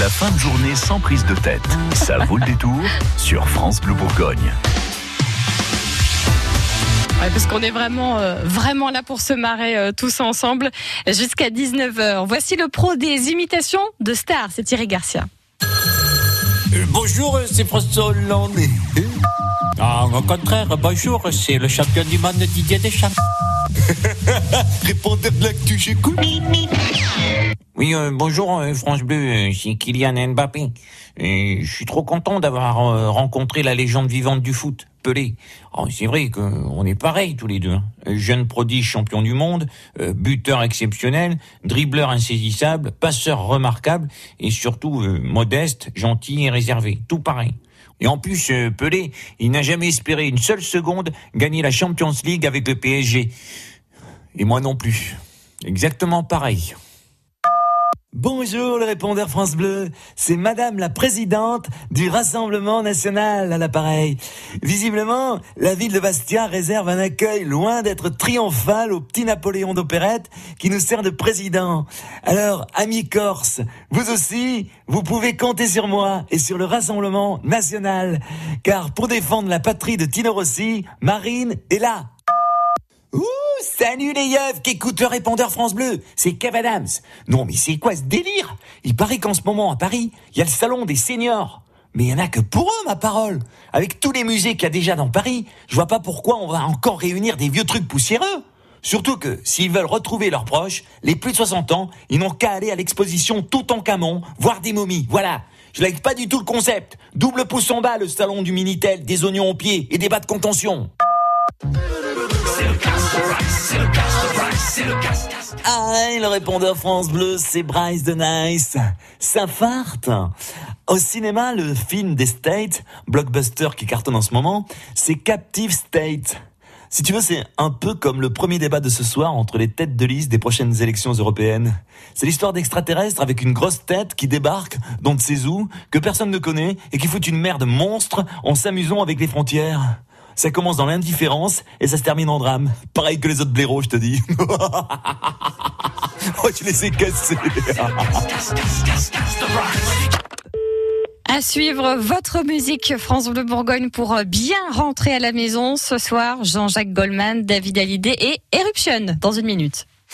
La fin de journée sans prise de tête. Ça vaut le détour sur France Bleu Bourgogne. Ouais, parce qu'on est vraiment, euh, vraiment là pour se marrer euh, tous ensemble jusqu'à 19h. Voici le pro des imitations de stars, c'est Thierry Garcia. Euh, bonjour, c'est François Hollande. Ah, au contraire, bonjour, c'est le champion du monde Didier Deschamps. Répondez de l'actu, j'écoute. Oui, euh, bonjour euh, France Bleu, euh, c'est Kylian Mbappé. Et je suis trop content d'avoir euh, rencontré la légende vivante du foot, Pelé. Oh, c'est vrai qu'on est pareil tous les deux. hein. Euh, Jeune prodige champion du monde, euh, buteur exceptionnel, dribbleur insaisissable, passeur remarquable et surtout euh, modeste, gentil et réservé. Tout pareil. Et en plus, euh, Pelé, il n'a jamais espéré une seule seconde gagner la Champions League avec le PSG. Et moi non plus. Exactement pareil. Bonjour le répondeur France Bleu, c'est Madame la Présidente du Rassemblement National à l'appareil. Visiblement, la ville de Bastia réserve un accueil loin d'être triomphal au petit Napoléon d'opérette qui nous sert de président. Alors, amis Corse, vous aussi, vous pouvez compter sur moi et sur le Rassemblement National. Car pour défendre la patrie de Tino Rossi, Marine est là. Salut les yeux qui écoutent le répondeur France Bleu, c'est Kev Adams. Non mais c'est quoi ce délire? Il paraît qu'en ce moment à Paris, il y a le salon des seniors. Mais il y en a que pour eux, ma parole. Avec tous les musées qu'il y a déjà dans Paris, je vois pas pourquoi on va encore réunir des vieux trucs poussiéreux. Surtout que, s'ils veulent retrouver leurs proches, les plus de 60 ans, ils n'ont qu'à aller à l'exposition tout en camon, voir des momies. Voilà. Je like pas du tout le concept. Double pouce en bas, le salon du Minitel, des oignons aux pieds et des bas de contention. Ah, le répondeur France Bleu, c'est Bryce de Nice. Ça farte. Au cinéma, le film des States, blockbuster qui cartonne en ce moment, c'est Captive State. Si tu veux, c'est un peu comme le premier débat de ce soir entre les têtes de liste des prochaines élections européennes. C'est l'histoire d'extraterrestres avec une grosse tête qui débarque, dont ne sait où, que personne ne connaît, et qui fout une merde monstre en s'amusant avec les frontières. Ça commence dans l'indifférence et ça se termine en drame. Pareil que les autres blaireaux, je te dis. oh, tu les ai cassés. À suivre votre musique France Bleu Bourgogne pour bien rentrer à la maison ce soir. Jean-Jacques Goldman, David Hallyday et Eruption dans une minute.